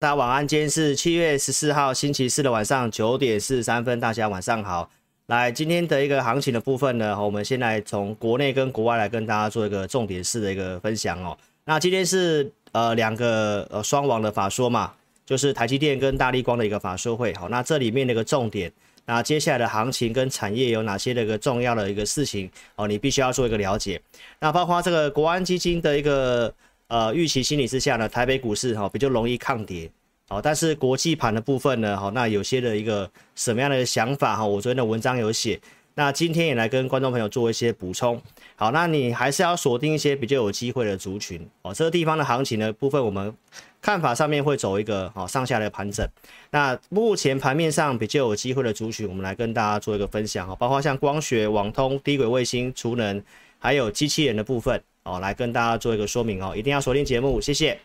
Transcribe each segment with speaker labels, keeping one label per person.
Speaker 1: 大家晚安，今天是七月十四号星期四的晚上九点四十三分，大家晚上好。来，今天的一个行情的部分呢，我们先来从国内跟国外来跟大家做一个重点式的一个分享哦。那今天是呃两个呃双王的法说嘛，就是台积电跟大立光的一个法说会。好，那这里面的一个重点，那接下来的行情跟产业有哪些的一个重要的一个事情哦，你必须要做一个了解。那包括这个国安基金的一个。呃，预期心理之下呢，台北股市哈、比较容易抗跌，好、哦，但是国际盘的部分呢，好、那有些的一个什么样的想法哈、我昨天的文章有写，那今天也来跟观众朋友做一些补充，好，那你还是要锁定一些比较有机会的族群。哦，这个地方的行情的部分，我们看法上面会走一个好、上下的盘整，那目前盘面上比较有机会的族群，我们来跟大家做一个分享。哈，包括像光学、网通、低轨卫星、储能，还有机器人的部分。哦，来跟大家做一个说明哦，一定要锁定节目，谢谢。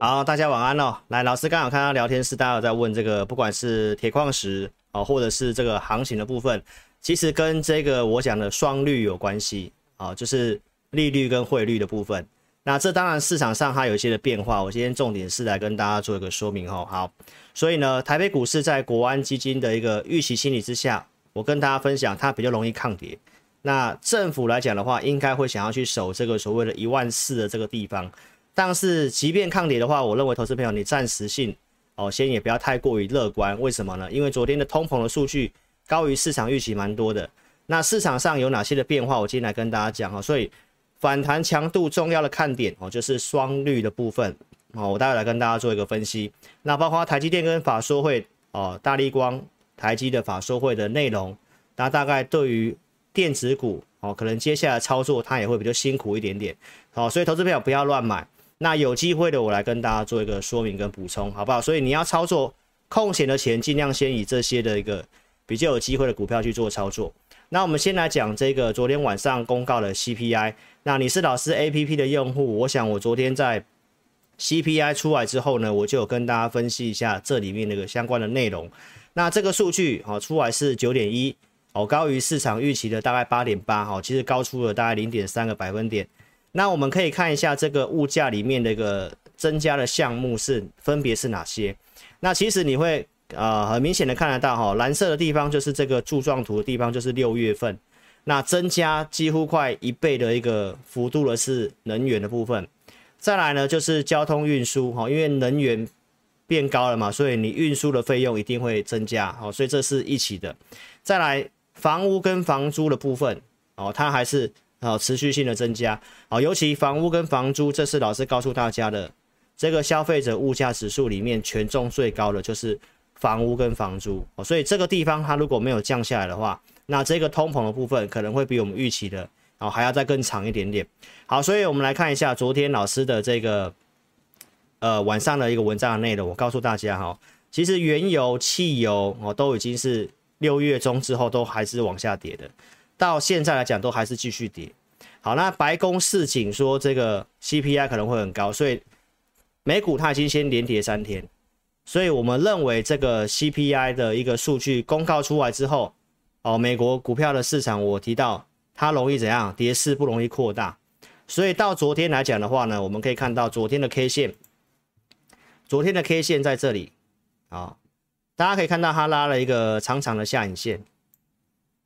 Speaker 1: 好，大家晚安哦。来，老师刚好看到聊天室，大家有在问这个，不管是铁矿石。哦，或者是这个行情的部分，其实跟这个我讲的双率有关系啊，就是利率跟汇率的部分。那这当然市场上它有一些的变化，我今天重点是来跟大家做一个说明哦。好，所以呢，台北股市在国安基金的一个预期心理之下，我跟大家分享，它比较容易抗跌。那政府来讲的话，应该会想要去守这个所谓的一万四的这个地方。但是即便抗跌的话，我认为投资朋友你暂时性。哦，先也不要太过于乐观，为什么呢？因为昨天的通膨的数据高于市场预期蛮多的。那市场上有哪些的变化？我今天来跟大家讲哈。所以反弹强度重要的看点哦，就是双率的部分哦。我待会来跟大家做一个分析。那包括台积电跟法说会哦，大力光、台积的法说会的内容，那大概对于电子股哦，可能接下来操作它也会比较辛苦一点点。好，所以投资朋友不要乱买。那有机会的，我来跟大家做一个说明跟补充，好不好？所以你要操作空闲的钱，尽量先以这些的一个比较有机会的股票去做操作。那我们先来讲这个昨天晚上公告的 CPI。那你是老师 APP 的用户，我想我昨天在 CPI 出来之后呢，我就有跟大家分析一下这里面那个相关的内容。那这个数据好出来是九点一，哦，高于市场预期的大概八点八，好，其实高出了大概零点三个百分点。那我们可以看一下这个物价里面的一个增加的项目是分别是哪些？那其实你会呃很明显的看得到哈，蓝色的地方就是这个柱状图的地方，就是六月份，那增加几乎快一倍的一个幅度的是能源的部分。再来呢就是交通运输哈，因为能源变高了嘛，所以你运输的费用一定会增加哦，所以这是一起的。再来房屋跟房租的部分哦，它还是。好，持续性的增加，好，尤其房屋跟房租，这是老师告诉大家的，这个消费者物价指数里面权重最高的就是房屋跟房租，所以这个地方它如果没有降下来的话，那这个通膨的部分可能会比我们预期的，哦，还要再更长一点点。好，所以我们来看一下昨天老师的这个，呃，晚上的一个文章的内容，我告诉大家哈，其实原油、汽油哦都已经是六月中之后都还是往下跌的。到现在来讲都还是继续跌。好，那白宫示警说这个 CPI 可能会很高，所以美股它已经先连跌三天。所以我们认为这个 CPI 的一个数据公告出来之后，哦，美国股票的市场我提到它容易怎样？跌势不容易扩大。所以到昨天来讲的话呢，我们可以看到昨天的 K 线，昨天的 K 线在这里啊，大家可以看到它拉了一个长长的下影线。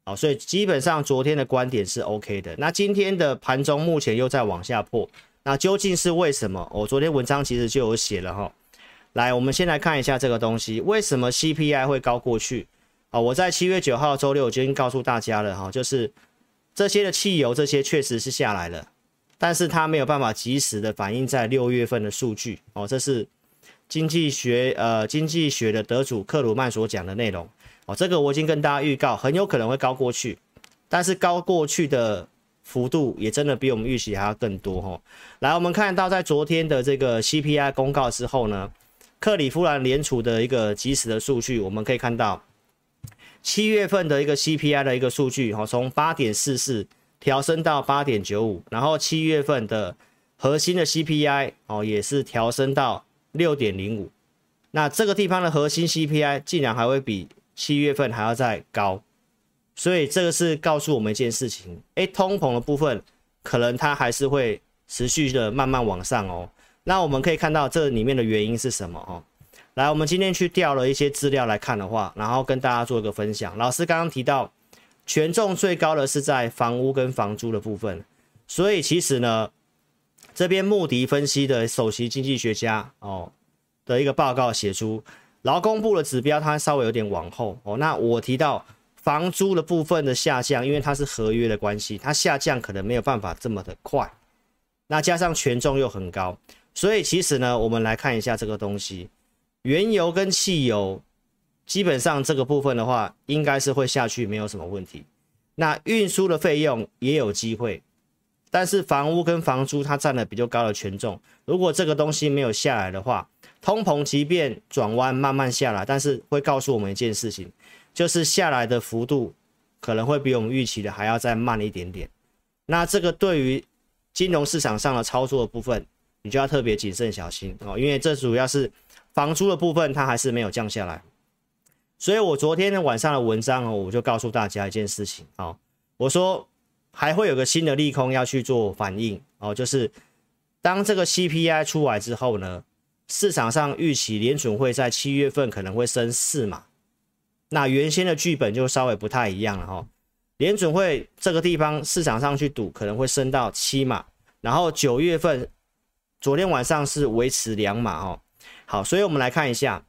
Speaker 1: 好，所以基本上昨天的观点是 OK 的。那今天的盘中目前又在往下破，那究竟是为什么？我昨天文章其实就有写了哈。来，我们先来看一下这个东西，为什么 CPI 会高过去？啊，我在七月九号周六就已经告诉大家了哈，就是这些的汽油这些确实是下来了，但是它没有办法及时的反映在六月份的数据哦。这是经济学呃经济学的得主克鲁曼所讲的内容。哦，这个我已经跟大家预告，很有可能会高过去，但是高过去的幅度也真的比我们预期还要更多哈。来，我们看到在昨天的这个 CPI 公告之后呢，克里夫兰联储的一个即时的数据，我们可以看到七月份的一个 CPI 的一个数据哈，从八点四四调升到八点九五，然后七月份的核心的 CPI 哦也是调升到六点零五，那这个地方的核心 CPI 竟然还会比七月份还要再高，所以这个是告诉我们一件事情，诶，通膨的部分可能它还是会持续的慢慢往上哦。那我们可以看到这里面的原因是什么哦？来，我们今天去调了一些资料来看的话，然后跟大家做一个分享。老师刚刚提到。权重最高的是在房屋跟房租的部分，所以其实呢，这边穆迪分析的首席经济学家哦的一个报告写出，劳工部的指标它稍微有点往后哦。那我提到房租的部分的下降，因为它是合约的关系，它下降可能没有办法这么的快。那加上权重又很高，所以其实呢，我们来看一下这个东西，原油跟汽油。基本上这个部分的话，应该是会下去，没有什么问题。那运输的费用也有机会，但是房屋跟房租它占了比较高的权重。如果这个东西没有下来的话，通膨即便转弯慢慢下来，但是会告诉我们一件事情，就是下来的幅度可能会比我们预期的还要再慢一点点。那这个对于金融市场上的操作的部分，你就要特别谨慎小心哦，因为这主要是房租的部分它还是没有降下来。所以我昨天晚上的文章哦，我就告诉大家一件事情哦，我说还会有个新的利空要去做反应哦，就是当这个 CPI 出来之后呢，市场上预期联准会在七月份可能会升四码，那原先的剧本就稍微不太一样了哈，联准会这个地方市场上去赌可能会升到七码，然后九月份昨天晚上是维持两码哦，好，所以我们来看一下。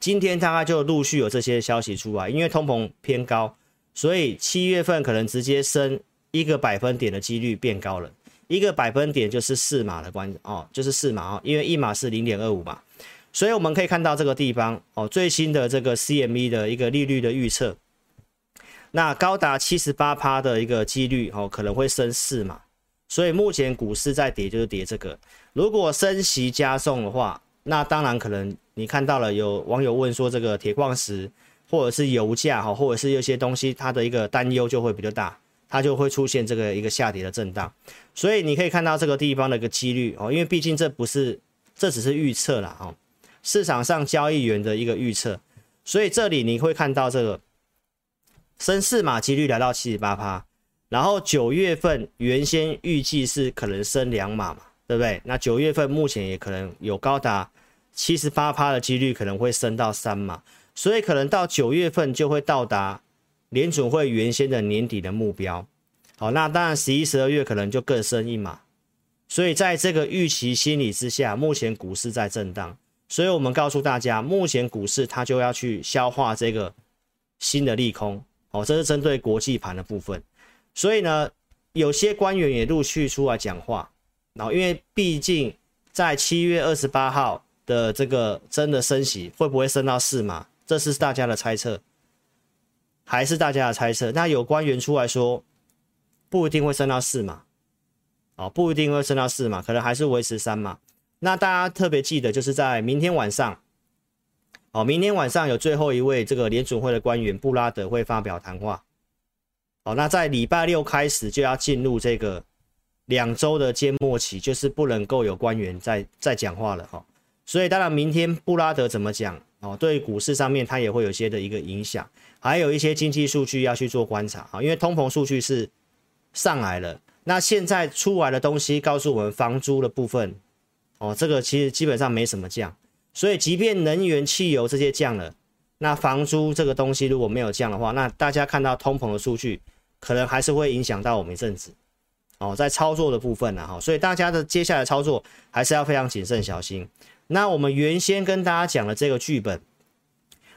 Speaker 1: 今天大概就陆续有这些消息出来，因为通膨偏高，所以七月份可能直接升一个百分点的几率变高了，一个百分点就是四码的关哦，就是四码哦，因为一码是零点二五嘛，所以我们可以看到这个地方哦，最新的这个 CME 的一个利率的预测，那高达七十八趴的一个几率哦，可能会升四码，所以目前股市在跌就是跌这个，如果升息加重的话，那当然可能。你看到了有网友问说，这个铁矿石或者是油价哈，或者是有些东西，它的一个担忧就会比较大，它就会出现这个一个下跌的震荡。所以你可以看到这个地方的一个几率哦，因为毕竟这不是，这只是预测啦哦，市场上交易员的一个预测。所以这里你会看到这个升四码几率来到七十八趴，然后九月份原先预计是可能升两码嘛，对不对？那九月份目前也可能有高达。七十八趴的几率可能会升到三码，所以可能到九月份就会到达联准会原先的年底的目标。好，那当然十一、十二月可能就更升一码。所以在这个预期心理之下，目前股市在震荡。所以我们告诉大家，目前股市它就要去消化这个新的利空。哦，这是针对国际盘的部分。所以呢，有些官员也陆续出来讲话。然后，因为毕竟在七月二十八号。的这个真的升息会不会升到四码？这是大家的猜测，还是大家的猜测？那有官员出来说不一定会升到四码，哦，不一定会升到四码，可能还是维持三码。那大家特别记得，就是在明天晚上，哦，明天晚上有最后一位这个联准会的官员布拉德会发表谈话，哦，那在礼拜六开始就要进入这个两周的缄默期，就是不能够有官员再再讲话了，哈。所以当然，明天布拉德怎么讲哦？对股市上面它也会有些的一个影响，还有一些经济数据要去做观察啊。因为通膨数据是上来了，那现在出来的东西告诉我们房租的部分哦，这个其实基本上没什么降。所以即便能源、汽油这些降了，那房租这个东西如果没有降的话，那大家看到通膨的数据，可能还是会影响到我们一阵子哦，在操作的部分呢哈。所以大家的接下来操作还是要非常谨慎小心。那我们原先跟大家讲的这个剧本，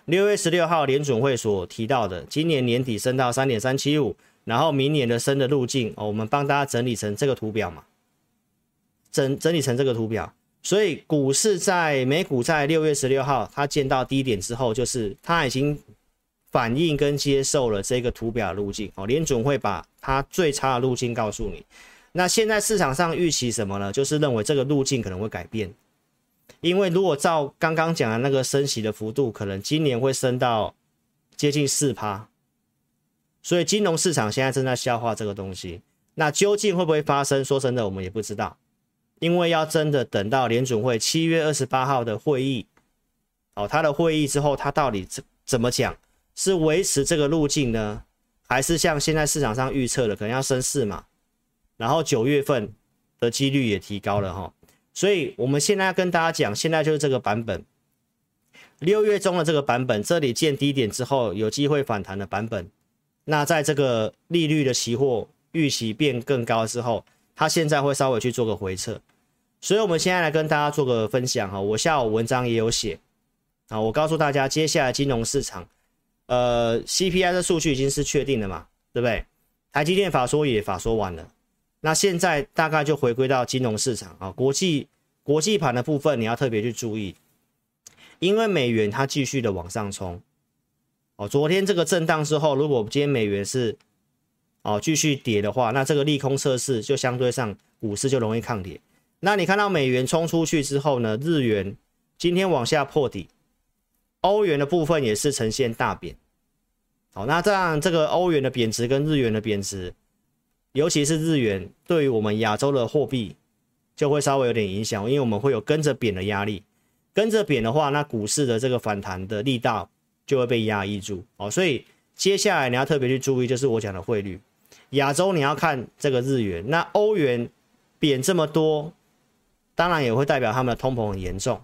Speaker 1: 六月十六号联准会所提到的，今年年底升到三点三七五，然后明年的升的路径哦，我们帮大家整理成这个图表嘛，整整理成这个图表。所以股市在美股在六月十六号它见到低点之后，就是它已经反映跟接受了这个图表路径哦，联准会把它最差的路径告诉你。那现在市场上预期什么呢？就是认为这个路径可能会改变。因为如果照刚刚讲的那个升息的幅度，可能今年会升到接近四趴，所以金融市场现在正在消化这个东西。那究竟会不会发生？说真的，我们也不知道，因为要真的等到联准会七月二十八号的会议，哦，他的会议之后，他到底怎怎么讲？是维持这个路径呢，还是像现在市场上预测的，可能要升四嘛，然后九月份的几率也提高了哈。所以我们现在要跟大家讲，现在就是这个版本，六月中的这个版本，这里见低点之后有机会反弹的版本。那在这个利率的期货预期变更高之后，它现在会稍微去做个回撤。所以我们现在来跟大家做个分享哈，我下午文章也有写啊，我告诉大家，接下来金融市场，呃，CPI 的数据已经是确定了嘛，对不对？台积电法说也法说完了。那现在大概就回归到金融市场啊，国际国际盘的部分你要特别去注意，因为美元它继续的往上冲，哦，昨天这个震荡之后，如果今天美元是哦继续跌的话，那这个利空测试就相对上股市就容易抗跌。那你看到美元冲出去之后呢，日元今天往下破底，欧元的部分也是呈现大贬，好，那这样这个欧元的贬值跟日元的贬值。尤其是日元，对于我们亚洲的货币就会稍微有点影响，因为我们会有跟着贬的压力，跟着贬的话，那股市的这个反弹的力道就会被压抑住哦。所以接下来你要特别去注意，就是我讲的汇率，亚洲你要看这个日元，那欧元贬这么多，当然也会代表他们的通膨很严重。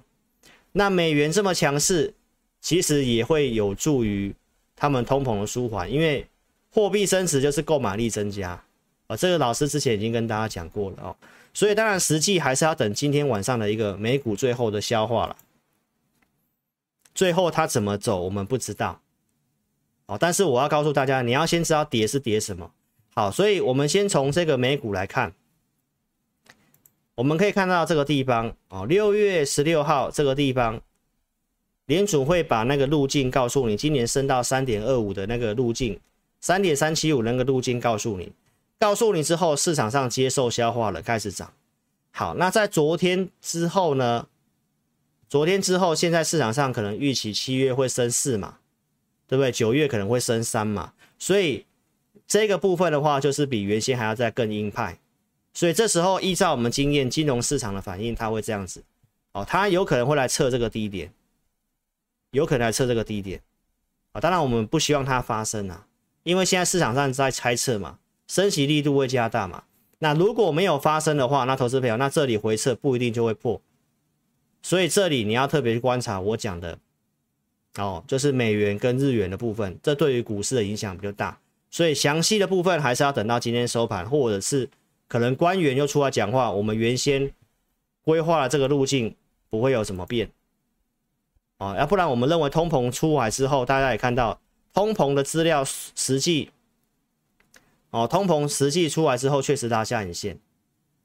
Speaker 1: 那美元这么强势，其实也会有助于他们通膨的舒缓，因为货币升值就是购买力增加。啊，这个老师之前已经跟大家讲过了哦，所以当然实际还是要等今天晚上的一个美股最后的消化了。最后它怎么走，我们不知道。哦，但是我要告诉大家，你要先知道跌是跌什么。好，所以我们先从这个美股来看，我们可以看到这个地方哦，六月十六号这个地方，联储会把那个路径告诉你，今年升到三点二五的那个路径，三点三七五那个路径告诉你。告诉你之后，市场上接受消化了，开始涨。好，那在昨天之后呢？昨天之后，现在市场上可能预期七月会升四嘛，对不对？九月可能会升三嘛，所以这个部分的话，就是比原先还要再更鹰派。所以这时候依照我们经验，金融市场的反应，它会这样子。哦，它有可能会来测这个低点，有可能来测这个低点。啊，当然我们不希望它发生啊，因为现在市场上在猜测嘛。升息力度会加大嘛？那如果没有发生的话，那投资朋友，那这里回撤不一定就会破，所以这里你要特别去观察我讲的哦，就是美元跟日元的部分，这对于股市的影响比较大。所以详细的部分还是要等到今天收盘，或者是可能官员又出来讲话，我们原先规划的这个路径不会有什么变啊，要不然我们认为通膨出来之后，大家也看到通膨的资料实际。哦，通膨实际出来之后，确实拉下影线，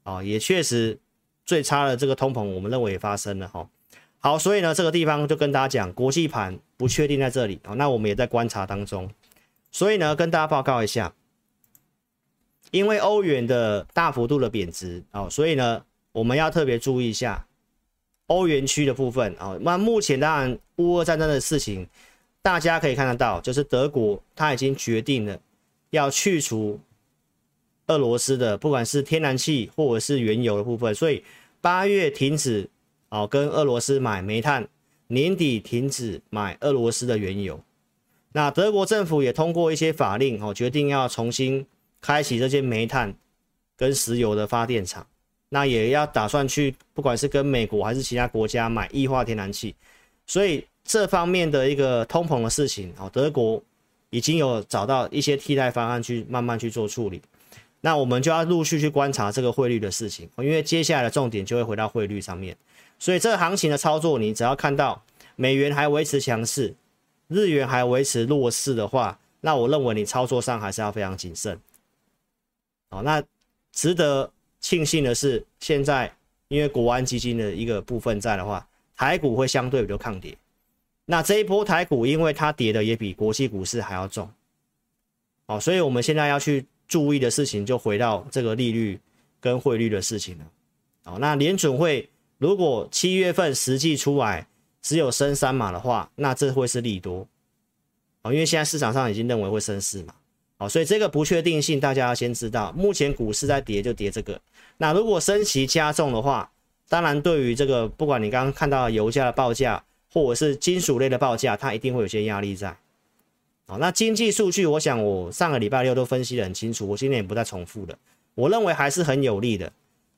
Speaker 1: 哦，也确实最差的这个通膨，我们认为也发生了哈。好，所以呢，这个地方就跟大家讲，国际盘不确定在这里啊，那我们也在观察当中。所以呢，跟大家报告一下，因为欧元的大幅度的贬值哦，所以呢，我们要特别注意一下欧元区的部分啊。那目前当然乌俄战争的事情，大家可以看得到，就是德国他已经决定了。要去除俄罗斯的，不管是天然气或者是原油的部分，所以八月停止哦，跟俄罗斯买煤炭，年底停止买俄罗斯的原油。那德国政府也通过一些法令哦，决定要重新开启这些煤炭跟石油的发电厂，那也要打算去，不管是跟美国还是其他国家买液化天然气。所以这方面的一个通膨的事情哦，德国。已经有找到一些替代方案去慢慢去做处理，那我们就要陆续去观察这个汇率的事情，因为接下来的重点就会回到汇率上面。所以这个行情的操作，你只要看到美元还维持强势，日元还维持弱势的话，那我认为你操作上还是要非常谨慎。好，那值得庆幸的是，现在因为国安基金的一个部分在的话，台股会相对比较抗跌。那这一波台股，因为它跌的也比国际股市还要重，哦，所以我们现在要去注意的事情，就回到这个利率跟汇率的事情了。哦，那联准会如果七月份实际出来只有升三码的话，那这会是利多，哦，因为现在市场上已经认为会升四码，好，所以这个不确定性大家要先知道。目前股市在跌就跌这个，那如果升息加重的话，当然对于这个不管你刚刚看到油价的报价或者是金属类的报价，它一定会有些压力在。好，那经济数据，我想我上个礼拜六都分析得很清楚，我今天也不再重复了。我认为还是很有利的，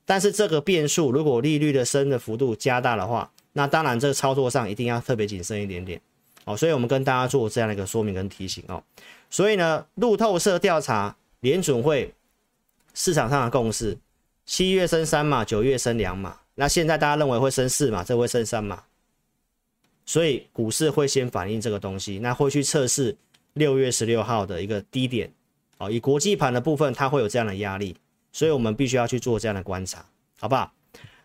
Speaker 1: 但是这个变数如果利率的升的幅度加大的话，那当然这个操作上一定要特别谨慎一点点。好，所以我们跟大家做这样的一个说明跟提醒哦。所以呢，路透社调查联准会市场上的共识，七月升三码，九月升两码。那现在大家认为会升四码，这会升三码。所以股市会先反映这个东西，那会去测试六月十六号的一个低点。哦，以国际盘的部分，它会有这样的压力，所以我们必须要去做这样的观察，好不好？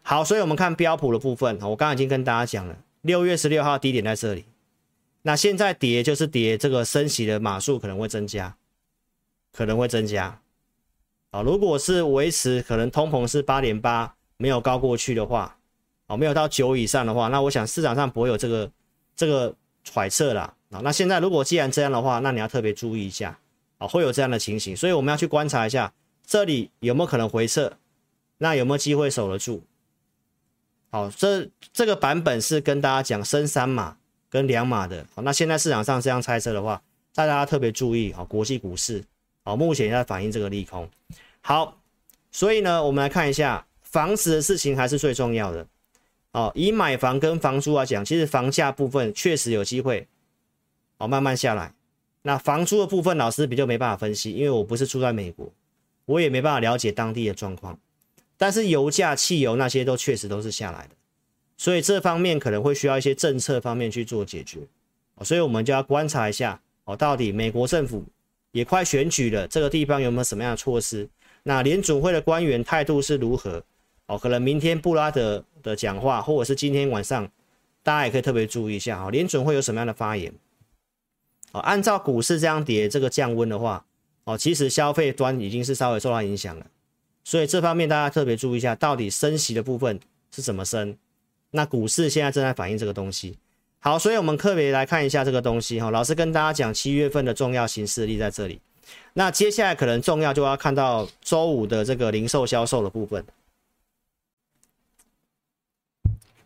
Speaker 1: 好，所以我们看标普的部分，我刚刚已经跟大家讲了，六月十六号低点在这里。那现在跌就是跌，这个升息的码数可能会增加，可能会增加。啊，如果是维持可能通膨是八点八，没有高过去的话，哦，没有到九以上的话，那我想市场上不会有这个这个揣测啦。啊，那现在如果既然这样的话，那你要特别注意一下，啊，会有这样的情形，所以我们要去观察一下这里有没有可能回撤，那有没有机会守得住？好，这这个版本是跟大家讲升三码。跟两码的，好，那现在市场上这样猜测的话，大家特别注意啊，国际股市，好，目前在反映这个利空，好，所以呢，我们来看一下房子的事情还是最重要的，哦，以买房跟房租来讲，其实房价部分确实有机会，哦，慢慢下来，那房租的部分，老师比较没办法分析，因为我不是住在美国，我也没办法了解当地的状况，但是油价、汽油那些都确实都是下来的。所以这方面可能会需要一些政策方面去做解决，哦所以我们就要观察一下哦，到底美国政府也快选举了，这个地方有没有什么样的措施？那联准会的官员态度是如何？哦，可能明天布拉德的讲话，或者是今天晚上，大家也可以特别注意一下哦，联准会有什么样的发言？哦，按照股市这样跌，这个降温的话，哦，其实消费端已经是稍微受到影响了，所以这方面大家特别注意一下，到底升息的部分是怎么升？那股市现在正在反映这个东西，好，所以我们特别来看一下这个东西哈。老师跟大家讲七月份的重要行事历在这里，那接下来可能重要就要看到周五的这个零售销售的部分，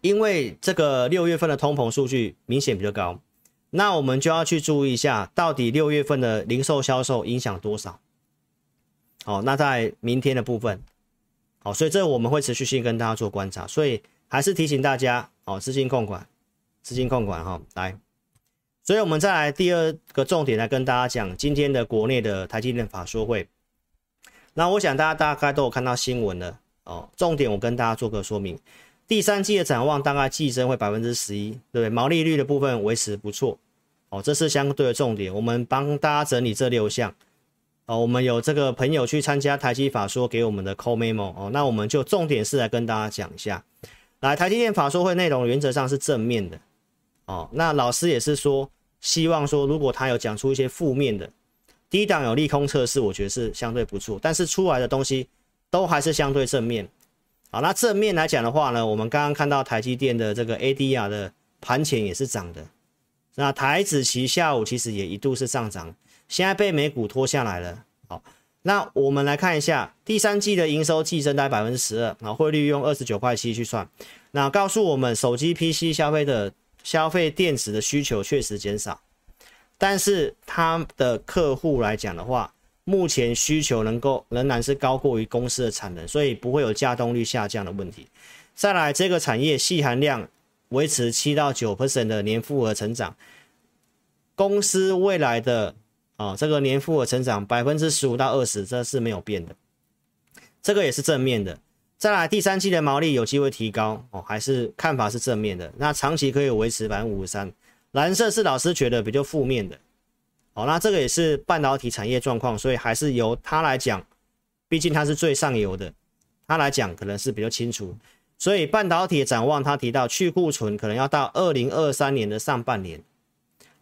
Speaker 1: 因为这个六月份的通膨数据明显比较高，那我们就要去注意一下，到底六月份的零售销售影响多少？好，那在明天的部分，好，所以这我们会持续性跟大家做观察，所以。还是提醒大家哦，资金控管，资金控管哈，来，所以我们再来第二个重点来跟大家讲今天的国内的台积电法说会。那我想大家大概都有看到新闻了哦，重点我跟大家做个说明，第三季的展望大概季增会百分之十一，对不对？毛利率的部分维持不错哦，这是相对的重点。我们帮大家整理这六项哦，我们有这个朋友去参加台积法说给我们的 call memo 哦，那我们就重点是来跟大家讲一下。来，台积电法说会内容原则上是正面的，哦，那老师也是说，希望说如果他有讲出一些负面的，低档有利空测试，我觉得是相对不错，但是出来的东西都还是相对正面。好，那正面来讲的话呢，我们刚刚看到台积电的这个 ADR 的盘前也是涨的，那台子期下午其实也一度是上涨，现在被美股拖下来了，好。那我们来看一下第三季的营收季增大概百分之十二，然后汇率用二十九块七去算，那告诉我们手机 PC 消费的消费电子的需求确实减少，但是它的客户来讲的话，目前需求能够仍然是高过于公司的产能，所以不会有稼动率下降的问题。再来这个产业细含量维持七到九 percent 的年复合成长，公司未来的。啊、这个年复合成长百分之十五到二十，这是没有变的，这个也是正面的。再来，第三季的毛利有机会提高哦，还是看法是正面的。那长期可以维持百分之五十三。蓝色是老师觉得比较负面的。好、那这个也是半导体产业状况，所以还是由他来讲，毕竟他是最上游的，他来讲可能是比较清楚。所以半导体展望，他提到去库存可能要到二零二三年的上半年。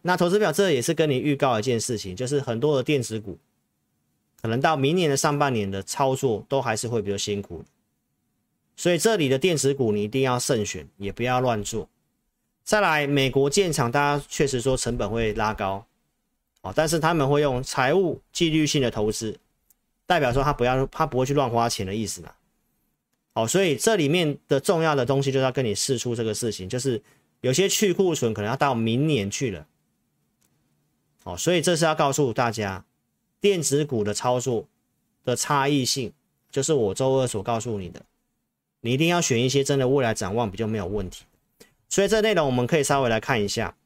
Speaker 1: 那投资表，这也是跟你预告一件事情，就是很多的电子股，可能到明年的上半年的操作都还是会比较辛苦，所以这里的电子股你一定要慎选，也不要乱做。再来，美国建厂，大家确实说成本会拉高，哦，但是他们会用财务纪律性的投资，代表说他不要他不会去乱花钱的意思嘛。好，所以这里面的重要的东西就是要跟你释出这个事情，就是有些去库存可能要到明年去了。哦，所以这是要告诉大家，电子股的操作的差异性，就是我周二所告诉你的，你一定要选一些真的未来展望比较没有问题。所以这内容我们可以稍微来看一下。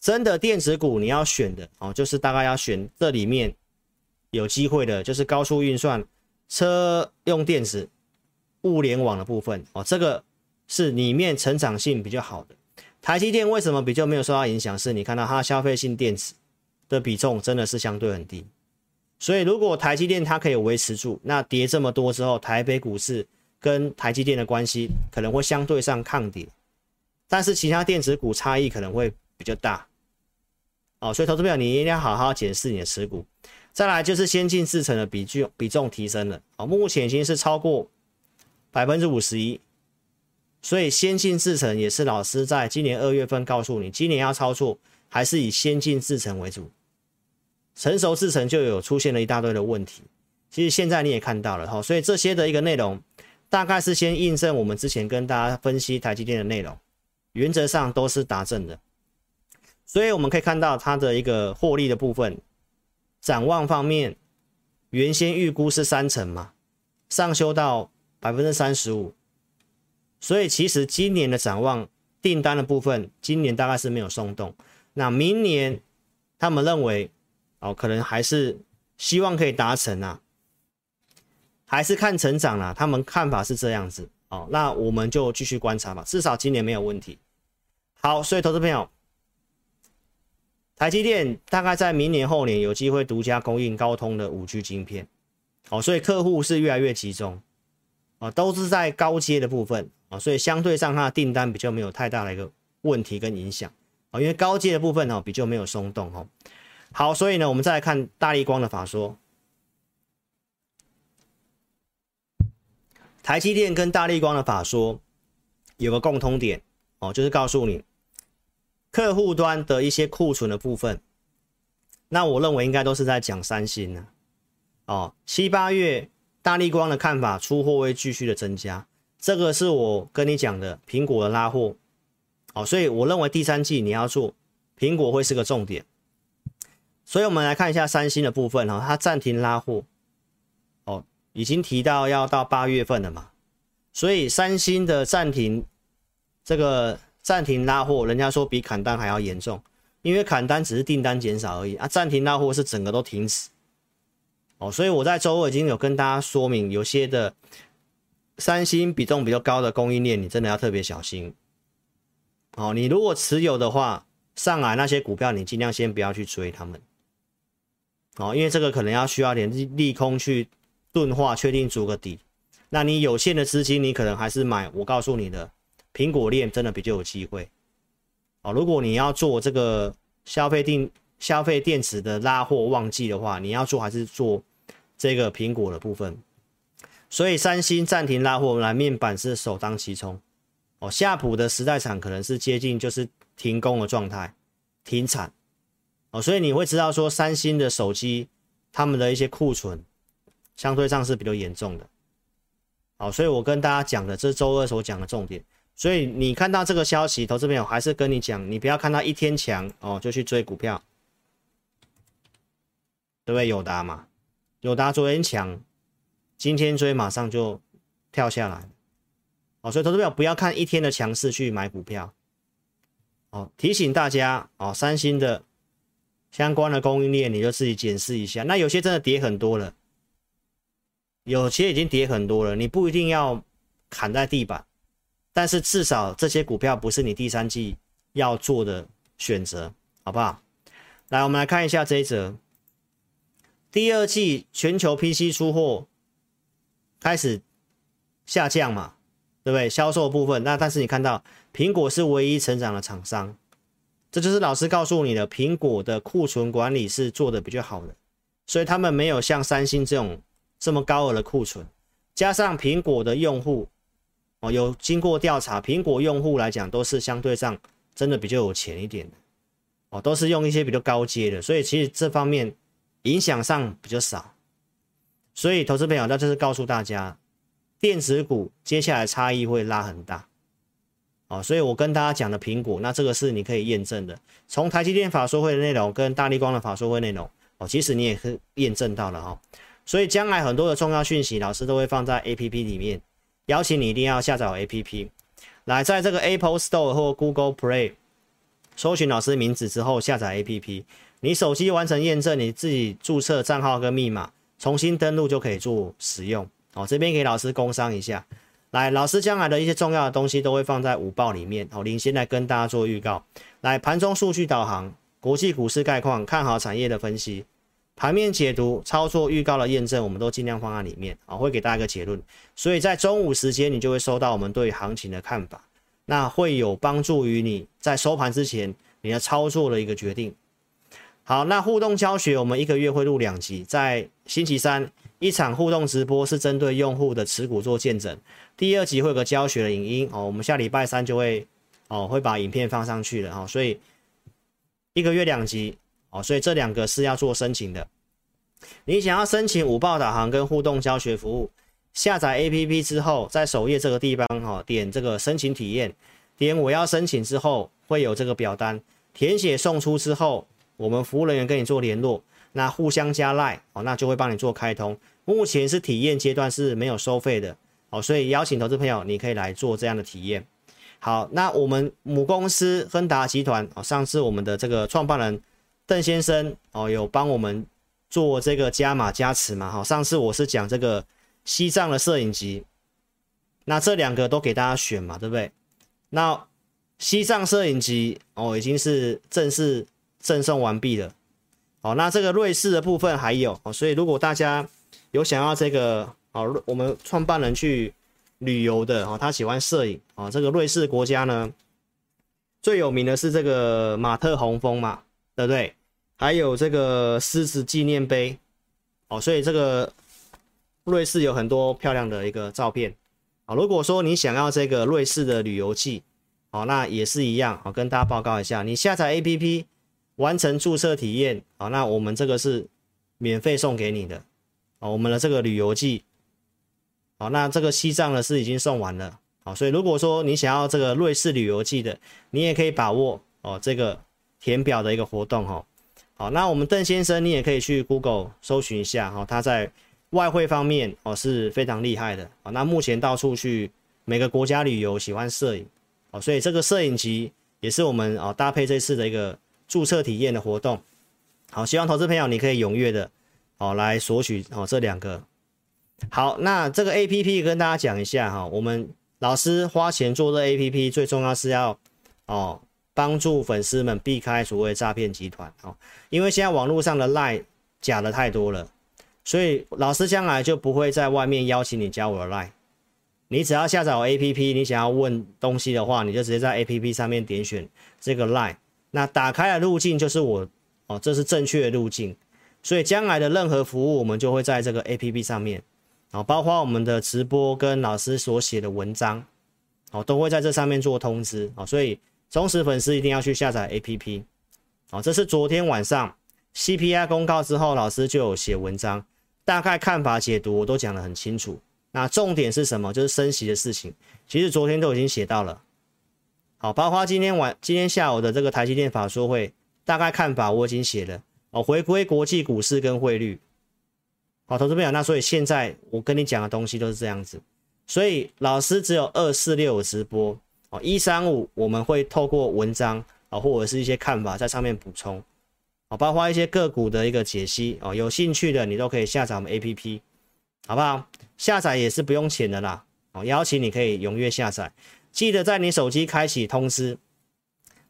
Speaker 1: 真的电子股你要选的哦，就是大概要选这里面有机会的，就是高速运算、车用电子、物联网的部分哦，这个是里面成长性比较好的。台积电为什么比较没有受到影响？是你看到它消费性电子的比重真的是相对很低，所以如果台积电它可以维持住，那跌这么多之后，台北股市跟台积电的关系可能会相对上抗跌，但是其他电子股差异可能会比较大。哦，所以投资朋友，你一定要好好检视你的持股。再来就是先进制程的比重比重提升了，哦，目前已经是超过百分之五十一。所以先进制程也是老师在今年二月份告诉你，今年要操作还是以先进制程为主，成熟制程就有出现了一大堆的问题。其实现在你也看到了哈，所以这些的一个内容，大概是先印证我们之前跟大家分析台积电的内容，原则上都是达正的。所以我们可以看到它的一个获利的部分，展望方面，原先预估是三成嘛，上修到百分之三十五。所以其实今年的展望订单的部分，今年大概是没有松动。那明年他们认为哦，可能还是希望可以达成啊，还是看成长啦。他们看法是这样子哦。那我们就继续观察吧，至少今年没有问题。好，所以投资朋友。台积电大概在明年后年有机会独家供应高通的五 G 晶片，哦，所以客户是越来越集中，啊，都是在高阶的部分，啊，所以相对上它的订单比较没有太大的一个问题跟影响，啊，因为高阶的部分呢比较没有松动，哦，好，所以呢我们再来看大立光的法说，台积电跟大立光的法说有个共通点，哦，就是告诉你。客户端的一些库存的部分，那我认为应该都是在讲三星呢。哦，七八月大立光的看法，出货会继续的增加，这个是我跟你讲的苹果的拉货。哦，所以我认为第三季你要做苹果会是个重点。所以我们来看一下三星的部分哈，它暂停拉货。哦，已经提到要到八月份了嘛，所以三星的暂停这个。暂停拉货，人家说比砍单还要严重，因为砍单只是订单减少而已啊，暂停拉货是整个都停止。哦，所以我在周二已经有跟大家说明，有些的三星比重比较高的供应链，你真的要特别小心。哦，你如果持有的话，上来那些股票，你尽量先不要去追他们。哦，因为这个可能要需要点利空去钝化，确定足个底。那你有限的资金，你可能还是买我告诉你的。苹果链真的比较有机会哦。如果你要做这个消费电消费电子的拉货旺季的话，你要做还是做这个苹果的部分。所以三星暂停拉货，来面板是首当其冲哦。夏普的时代厂可能是接近就是停工的状态，停产哦。所以你会知道说三星的手机他们的一些库存相对上是比较严重的。好，所以我跟大家讲的这周二所讲的重点。所以你看到这个消息，投资朋友还是跟你讲，你不要看到一天强哦就去追股票，对不对？友达嘛，友达昨天强，今天追马上就跳下来，哦，所以投资朋友不要看一天的强势去买股票，哦，提醒大家哦，三星的相关的供应链你就自己检视一下，那有些真的跌很多了，有些已经跌很多了，你不一定要砍在地板。但是至少这些股票不是你第三季要做的选择，好不好？来，我们来看一下这一则。第二季全球 PC 出货开始下降嘛，对不对？销售部分，那但是你看到苹果是唯一成长的厂商，这就是老师告诉你的，苹果的库存管理是做的比较好的，所以他们没有像三星这种这么高额的库存，加上苹果的用户。哦，有经过调查，苹果用户来讲都是相对上真的比较有钱一点的，哦，都是用一些比较高阶的，所以其实这方面影响上比较少。所以投资朋友，那就是告诉大家，电子股接下来差异会拉很大。哦，所以我跟大家讲的苹果，那这个是你可以验证的，从台积电法说会的内容跟大立光的法说会内容，哦，其实你也是验证到了哈。所以将来很多的重要讯息，老师都会放在 APP 里面，邀请你一定要下载 APP。来，在这个 Apple Store 或 Google Play 搜寻老师名字之后下载 APP，你手机完成验证，你自己注册账号跟密码，重新登录就可以做使用。哦，这边给老师工商一下。来，老师将来的一些重要的东西都会放在午报里面。好，领先来跟大家做预告。来，盘中数据导航、国际股市概况、看好产业的分析、盘面解读、操作预告的验证，我们都尽量放在里面。啊，会给大家一个结论。所以在中午时间，你就会收到我们对行情的看法。那会有帮助于你在收盘之前你的操作的一个决定。好，那互动教学我们一个月会录两集，在星期三一场互动直播是针对用户的持股做见证，第二集会有个教学的影音哦，我们下礼拜三就会哦会把影片放上去了哈，所以一个月两集哦，所以这两个是要做申请的。你想要申请五报导航跟互动教学服务？下载 APP 之后，在首页这个地方哈，点这个申请体验，点我要申请之后，会有这个表单填写送出之后，我们服务人员跟你做联络，那互相加 LINE 哦，那就会帮你做开通。目前是体验阶段是没有收费的哦，所以邀请投资朋友，你可以来做这样的体验。好，那我们母公司亨达集团哦，上次我们的这个创办人邓先生哦，有帮我们做这个加码加持嘛？哈，上次我是讲这个。西藏的摄影机，那这两个都给大家选嘛，对不对？那西藏摄影机哦，已经是正式赠送完毕了。哦，那这个瑞士的部分还有哦，所以如果大家有想要这个哦，我们创办人去旅游的哦，他喜欢摄影哦，这个瑞士国家呢，最有名的是这个马特洪峰嘛，对不对？还有这个狮子纪念碑哦，所以这个。瑞士有很多漂亮的一个照片，啊，如果说你想要这个瑞士的旅游记，好，那也是一样，好，跟大家报告一下，你下载 APP，完成注册体验，好，那我们这个是免费送给你的，哦，我们的这个旅游记，好，那这个西藏呢是已经送完了，好，所以如果说你想要这个瑞士旅游记的，你也可以把握哦这个填表的一个活动，哈，好，那我们邓先生你也可以去 Google 搜寻一下，哈，他在。外汇方面哦是非常厉害的啊，那目前到处去每个国家旅游，喜欢摄影哦，所以这个摄影集也是我们啊搭配这次的一个注册体验的活动。好，希望投资朋友你可以踊跃的哦来索取哦这两个。好，那这个 APP 跟大家讲一下哈，我们老师花钱做这 APP 最重要是要哦帮助粉丝们避开所谓诈骗集团哦，因为现在网络上的赖假的太多了。所以老师将来就不会在外面邀请你加我的赖你只要下载我 APP，你想要问东西的话，你就直接在 APP 上面点选这个 line，那打开的路径就是我哦，这是正确的路径。所以将来的任何服务，我们就会在这个 APP 上面，哦，包括我们的直播跟老师所写的文章，哦，都会在这上面做通知哦。所以忠实粉丝一定要去下载 APP，哦，这是昨天晚上 CPI 公告之后，老师就有写文章。大概看法解读我都讲得很清楚，那重点是什么？就是升息的事情。其实昨天都已经写到了，好，包括今天晚、今天下午的这个台积电法说会，大概看法我已经写了哦。回归国际股市跟汇率，好，投资朋友，那所以现在我跟你讲的东西都是这样子。所以老师只有二四六直播哦，一三五我们会透过文章啊或者是一些看法在上面补充。哦，包括一些个股的一个解析哦，有兴趣的你都可以下载我们 APP，好不好？下载也是不用钱的啦。哦，邀请你可以踊跃下载，记得在你手机开启通知，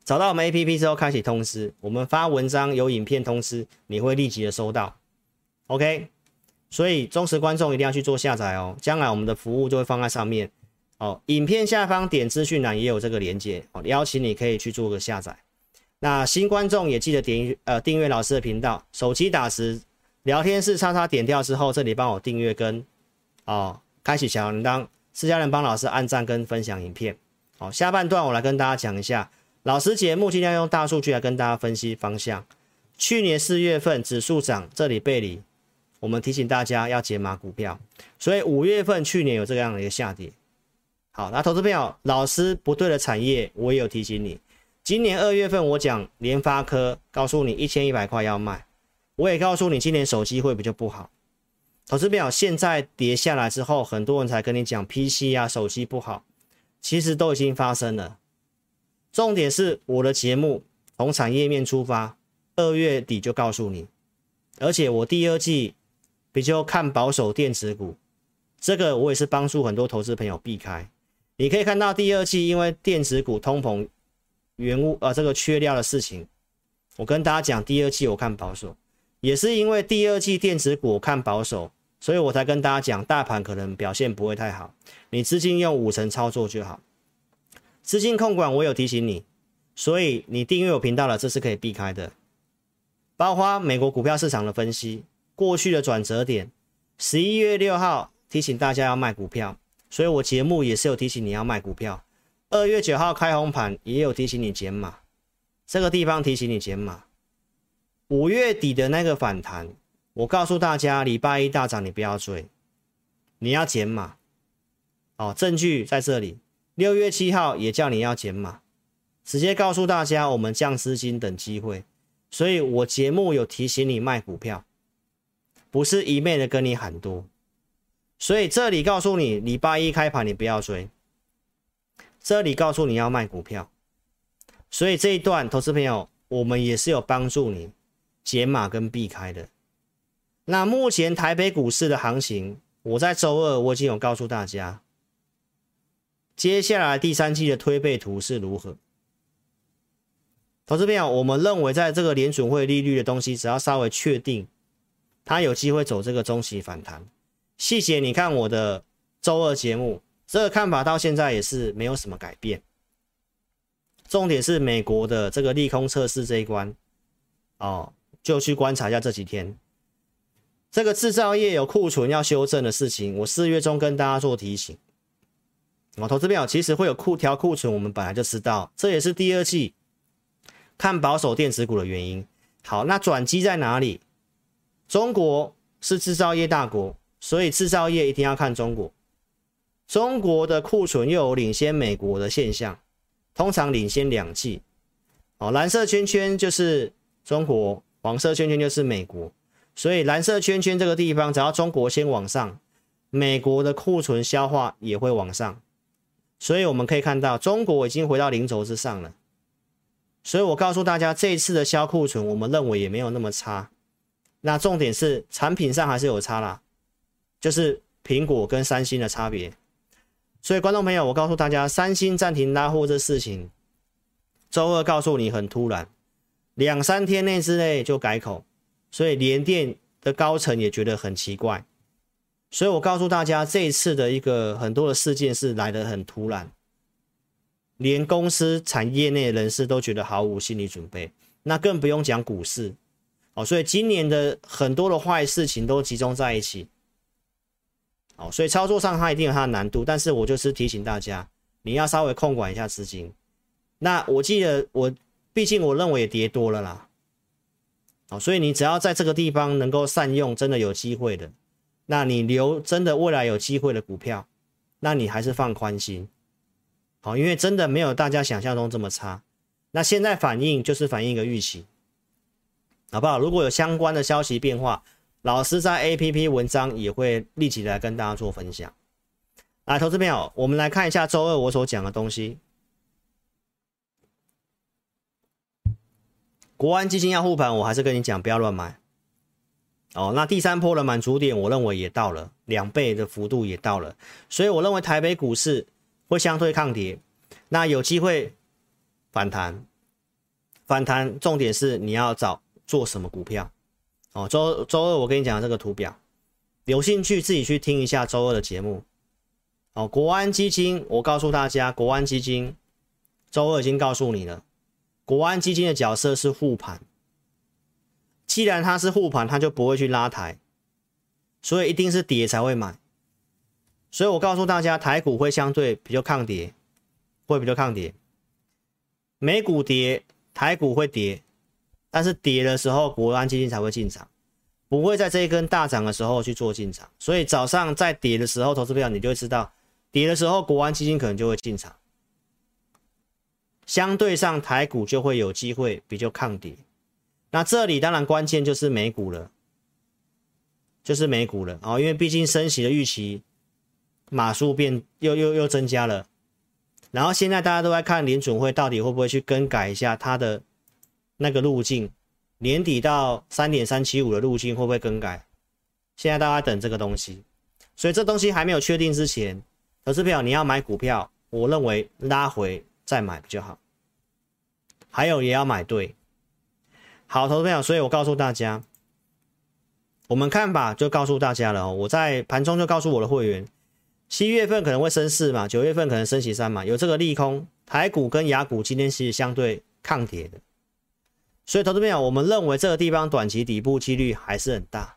Speaker 1: 找到我们 APP 之后开启通知，我们发文章有影片通知，你会立即的收到。OK，所以忠实观众一定要去做下载哦，将来我们的服务就会放在上面。哦，影片下方点资讯栏也有这个连接哦，邀请你可以去做个下载。那新观众也记得点呃订阅老师的频道，手机打时聊天室叉叉点掉之后，这里帮我订阅跟哦开启小铃铛，私家人帮老师按赞跟分享影片。好，下半段我来跟大家讲一下老师节目尽量用大数据来跟大家分析方向。去年四月份指数涨，这里背离，我们提醒大家要解码股票。所以五月份去年有这样的一个下跌。好，那投资朋友，老师不对的产业，我也有提醒你。今年二月份我讲联发科，告诉你一千一百块要卖，我也告诉你今年手机会比较不好。投资朋友，现在跌下来之后，很多人才跟你讲 PC 啊手机不好，其实都已经发生了。重点是我的节目从产业面出发，二月底就告诉你，而且我第二季比较看保守电子股，这个我也是帮助很多投资朋友避开。你可以看到第二季因为电子股通膨、原物呃这个缺料的事情，我跟大家讲第二季我看保守，也是因为第二季电子股看保守，所以我才跟大家讲大盘可能表现不会太好，你资金用五成操作就好。资金控管，我有提醒你，所以你订阅我频道了，这是可以避开的。包括美国股票市场的分析，过去的转折点，十一月六号提醒大家要卖股票，所以我节目也是有提醒你要卖股票。二月九号开红盘也有提醒你减码，这个地方提醒你减码。五月底的那个反弹，我告诉大家，礼拜一大涨你不要追，你要减码。哦，证据在这里。六月七号也叫你要减码，直接告诉大家我们降资金等机会，所以我节目有提醒你卖股票，不是一昧的跟你喊多，所以这里告诉你礼拜一开盘你不要追，这里告诉你要卖股票，所以这一段投资朋友我们也是有帮助你解码跟避开的。那目前台北股市的行情，我在周二我已经有告诉大家。接下来第三季的推背图是如何？投资朋友，我们认为在这个联准会利率的东西，只要稍微确定，它有机会走这个中期反弹。细节你看我的周二节目，这个看法到现在也是没有什么改变。重点是美国的这个利空测试这一关，哦，就去观察一下这几天，这个制造业有库存要修正的事情，我四月中跟大家做提醒。我投资表其实会有库调库存，我们本来就知道，这也是第二季看保守电子股的原因。好，那转机在哪里？中国是制造业大国，所以制造业一定要看中国。中国的库存又有领先美国的现象，通常领先两季。哦，蓝色圈圈就是中国，黄色圈圈就是美国，所以蓝色圈圈这个地方，只要中国先往上，美国的库存消化也会往上。所以我们可以看到，中国已经回到零轴之上了。所以我告诉大家，这一次的销库存，我们认为也没有那么差。那重点是产品上还是有差啦，就是苹果跟三星的差别。所以观众朋友，我告诉大家，三星暂停拉货这事情，周二告诉你很突然，两三天内之内就改口，所以联电的高层也觉得很奇怪。所以我告诉大家，这一次的一个很多的事件是来得很突然，连公司产业内人士都觉得毫无心理准备，那更不用讲股市哦。所以今年的很多的坏事情都集中在一起，哦，所以操作上它一定有它的难度，但是我就是提醒大家，你要稍微控管一下资金。那我记得我，毕竟我认为也跌多了啦，哦，所以你只要在这个地方能够善用，真的有机会的。那你留真的未来有机会的股票，那你还是放宽心，好，因为真的没有大家想象中这么差。那现在反映就是反映一个预期，好不好？如果有相关的消息变化，老师在 APP 文章也会立即来跟大家做分享。来，投资朋友，我们来看一下周二我所讲的东西。国安基金要护盘，我还是跟你讲，不要乱买。哦，那第三波的满足点，我认为也到了，两倍的幅度也到了，所以我认为台北股市会相对抗跌，那有机会反弹，反弹重点是你要找做什么股票。哦，周周二我跟你讲这个图表，有兴趣自己去听一下周二的节目。哦，国安基金，我告诉大家，国安基金周二已经告诉你了，国安基金的角色是护盘。既然它是护盘，它就不会去拉抬，所以一定是跌才会买。所以我告诉大家，台股会相对比较抗跌，会比较抗跌。美股跌，台股会跌，但是跌的时候国安基金才会进场，不会在这一根大涨的时候去做进场。所以早上在跌的时候，投资票你就会知道，跌的时候国安基金可能就会进场，相对上台股就会有机会比较抗跌。那这里当然关键就是美股了，就是美股了啊，因为毕竟升息的预期码数变又又又增加了。然后现在大家都在看联准会到底会不会去更改一下它的那个路径，年底到三点三七五的路径会不会更改？现在大家等这个东西，所以这东西还没有确定之前，投资票你要买股票，我认为拉回再买比较好。还有也要买对，好，投资票，所以我告诉大家，我们看法就告诉大家了哦，我在盘中就告诉我的会员。七月份可能会升四嘛，九月份可能升起三嘛，有这个利空，台股跟雅股今天是相对抗跌的，所以投资朋友，我们认为这个地方短期底部几率还是很大，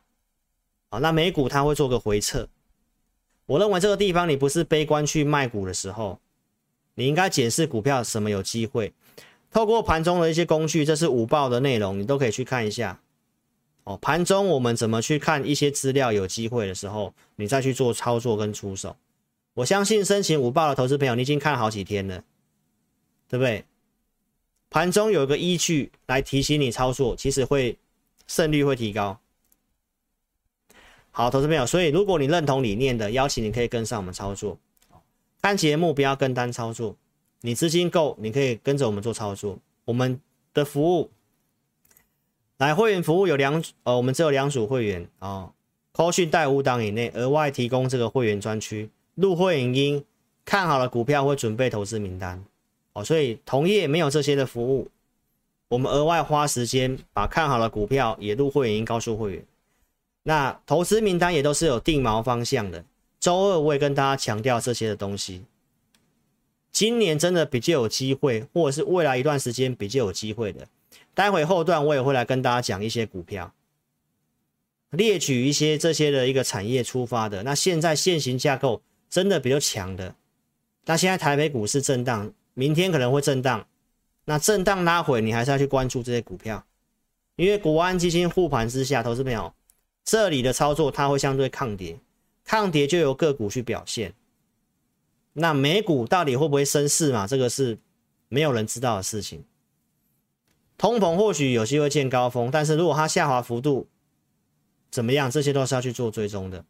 Speaker 1: 啊，那美股它会做个回撤，我认为这个地方你不是悲观去卖股的时候，你应该检视股票什么有机会，透过盘中的一些工具，这是午报的内容，你都可以去看一下。哦，盘中我们怎么去看一些资料？有机会的时候，你再去做操作跟出手。我相信申请午报的投资朋友，你已经看了好几天了，对不对？盘中有一个依据来提醒你操作，其实会胜率会提高。好，投资朋友，所以如果你认同理念的，邀请你可以跟上我们操作。看节目不要跟单操作，你资金够，你可以跟着我们做操作。我们的服务。来，会员服务有两呃，我们只有两组会员啊。扣讯带五档以内，额外提供这个会员专区。入会影音看好了股票会准备投资名单哦，所以同业没有这些的服务，我们额外花时间把看好的股票也入会员告诉会员。那投资名单也都是有定锚方向的。周二我也跟大家强调这些的东西。今年真的比较有机会，或者是未来一段时间比较有机会的。待会后段我也会来跟大家讲一些股票，列举一些这些的一个产业出发的。那现在现行架构真的比较强的。那现在台北股市震荡，明天可能会震荡。那震荡拉回，你还是要去关注这些股票，因为国安基金护盘之下，投资朋友这里的操作它会相对抗跌，抗跌就由个股去表现。那美股到底会不会升势嘛？这个是没有人知道的事情。通膨或许有机会见高峰，但是如果它下滑幅度怎么样，这些都是要去做追踪的。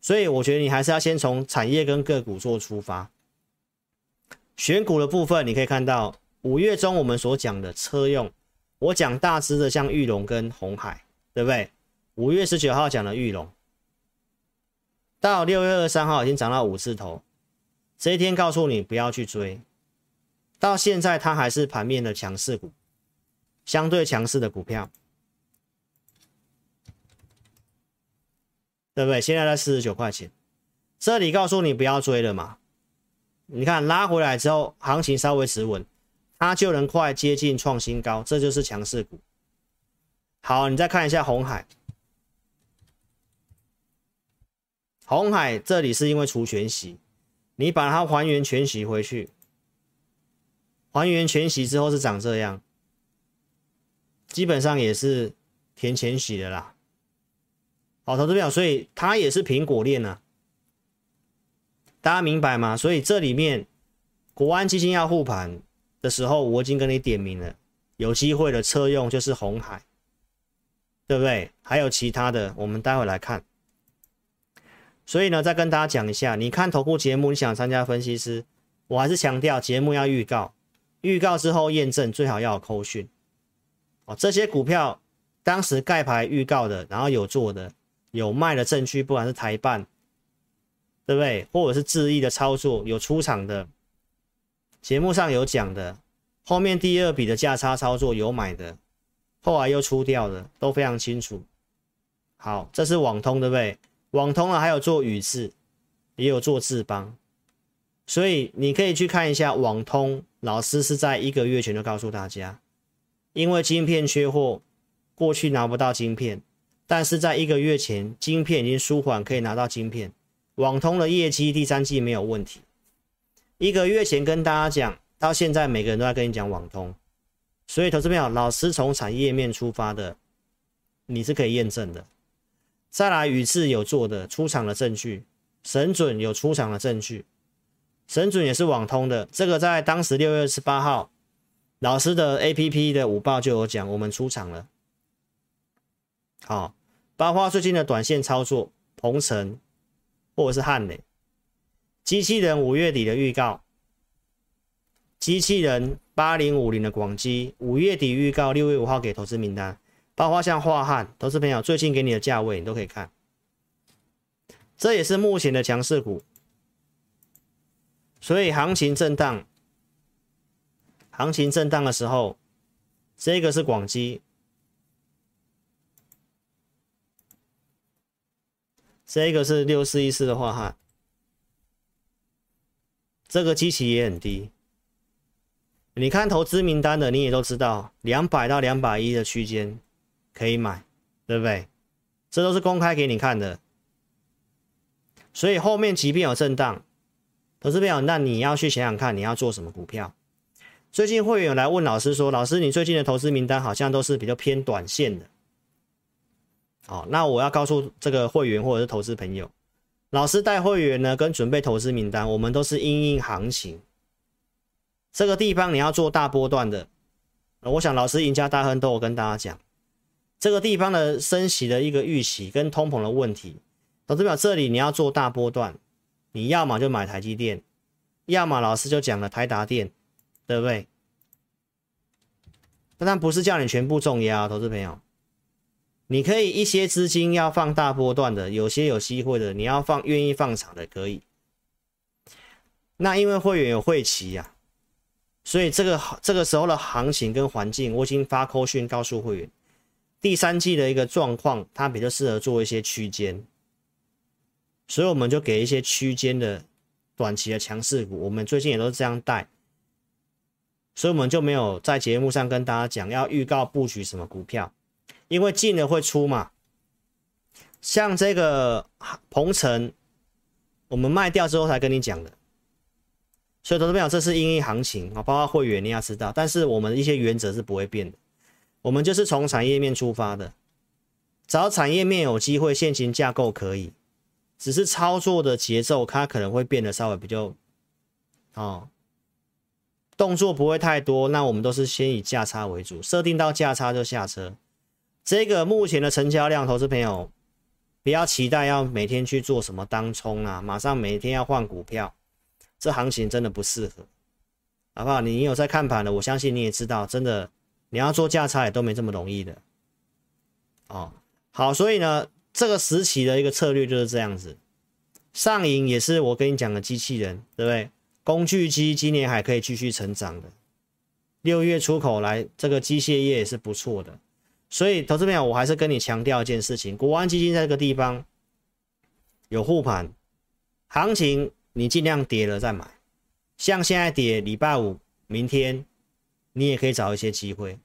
Speaker 1: 所以我觉得你还是要先从产业跟个股做出发。选股的部分，你可以看到五月中我们所讲的车用，我讲大支的像玉龙跟红海，对不对？五月十九号讲的玉龙，到六月二十三号已经涨到五字头，这一天告诉你不要去追，到现在它还是盘面的强势股。相对强势的股票，对不对？现在在四十九块钱，这里告诉你不要追了嘛。你看拉回来之后，行情稍微止稳，它就能快接近创新高，这就是强势股。好，你再看一下红海，红海这里是因为除权息，你把它还原全息回去，还原全息之后是长这样。基本上也是填全息的啦，好，投资票，所以它也是苹果链呢、啊，大家明白吗？所以这里面国安基金要护盘的时候，我已经跟你点名了，有机会的车用就是红海，对不对？还有其他的，我们待会来看。所以呢，再跟大家讲一下，你看投顾节目，你想参加分析师，我还是强调节目要预告，预告之后验证，最好要有扣讯。哦，这些股票当时盖牌预告的，然后有做的，有卖的证据，不管是台办，对不对？或者是智易的操作，有出场的，节目上有讲的，后面第二笔的价差操作有买的，后来又出掉的，都非常清楚。好，这是网通，对不对？网通啊，还有做宇智，也有做智邦，所以你可以去看一下网通，老师是在一个月前就告诉大家。因为晶片缺货，过去拿不到晶片，但是在一个月前，晶片已经舒缓，可以拿到晶片。网通的业绩第三季没有问题。一个月前跟大家讲，到现在每个人都在跟你讲网通，所以投资朋友，老师从产业面出发的，你是可以验证的。再来，宇智有做的出场的证据，神准有出场的证据，神准也是网通的，这个在当时六月二十八号，老师的 APP 的午报就有讲，我们出场了。好，包括最近的短线操作，鹏程或者是汉磊，机器人五月底的预告。机器人八零五零的广基五月底预告，六月五号给投资名单，包括像华汉，投资朋友最近给你的价位你都可以看，这也是目前的强势股，所以行情震荡，行情震荡的时候，这个是广基，这个是六四一四的话哈，这个基期也很低。你看投资名单的，你也都知道，两百到两百一的区间可以买，对不对？这都是公开给你看的。所以后面即便有震荡，投资朋友，那你要去想想看，你要做什么股票？最近会员有来问老师说，老师，你最近的投资名单好像都是比较偏短线的。好，那我要告诉这个会员或者是投资朋友，老师带会员呢，跟准备投资名单，我们都是因应行情。这个地方你要做大波段的，我想老师赢家大亨都有跟大家讲，这个地方的升息的一个预期跟通膨的问题，投资表这里你要做大波段，你要么就买台积电，要么老师就讲了台达电，对不对？但不是叫你全部重压，投资朋友，你可以一些资金要放大波段的，有些有机会的，你要放愿意放长的可以。那因为会员有会期呀、啊。所以这个这个时候的行情跟环境，我已经发扣讯告诉会员，第三季的一个状况，它比较适合做一些区间，所以我们就给一些区间的短期的强势股，我们最近也都是这样带，所以我们就没有在节目上跟大家讲要预告布局什么股票，因为进了会出嘛，像这个鹏程，我们卖掉之后才跟你讲的。所以，投资朋友，这是因应行情啊，包括会员你要知道，但是我们一些原则是不会变的，我们就是从产业面出发的，找产业面有机会，现行架构可以，只是操作的节奏它可能会变得稍微比较，哦，动作不会太多，那我们都是先以价差为主，设定到价差就下车。这个目前的成交量，投资朋友不要期待要每天去做什么当冲啊，马上每天要换股票。这行情真的不适合，好不好？你有在看盘的，我相信你也知道，真的你要做价差也都没这么容易的。哦，好，所以呢，这个时期的一个策略就是这样子。上影也是我跟你讲的机器人，对不对？工具机今年还可以继续成长的，六月出口来，这个机械业也是不错的。所以投资朋友，我还是跟你强调一件事情：国安基金在这个地方有护盘行情。你尽量跌了再买，像现在跌，礼拜五、明天，你也可以找一些机会。